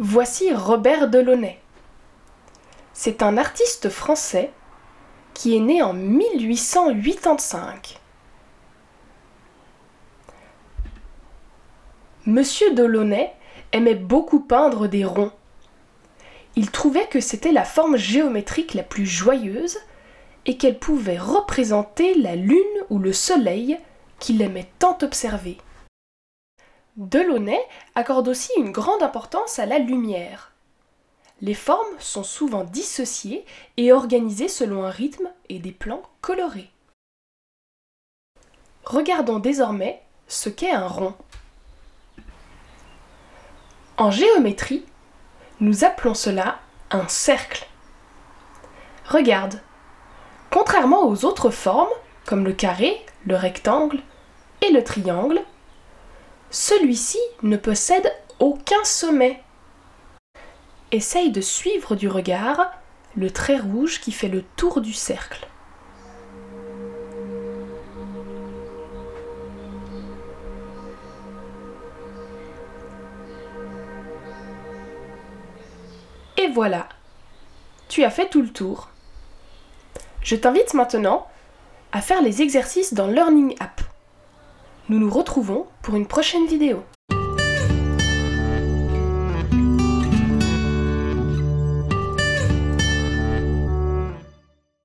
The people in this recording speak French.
Voici Robert Delaunay. C'est un artiste français qui est né en 1885. Monsieur Delaunay aimait beaucoup peindre des ronds. Il trouvait que c'était la forme géométrique la plus joyeuse et qu'elle pouvait représenter la lune ou le soleil qu'il aimait tant observer. Delaunay accorde aussi une grande importance à la lumière. Les formes sont souvent dissociées et organisées selon un rythme et des plans colorés. Regardons désormais ce qu'est un rond. En géométrie, nous appelons cela un cercle. Regarde, contrairement aux autres formes, comme le carré, le rectangle et le triangle, celui-ci ne possède aucun sommet. Essaye de suivre du regard le trait rouge qui fait le tour du cercle. Et voilà, tu as fait tout le tour. Je t'invite maintenant à faire les exercices dans Learning App. Nous nous retrouvons pour une prochaine vidéo.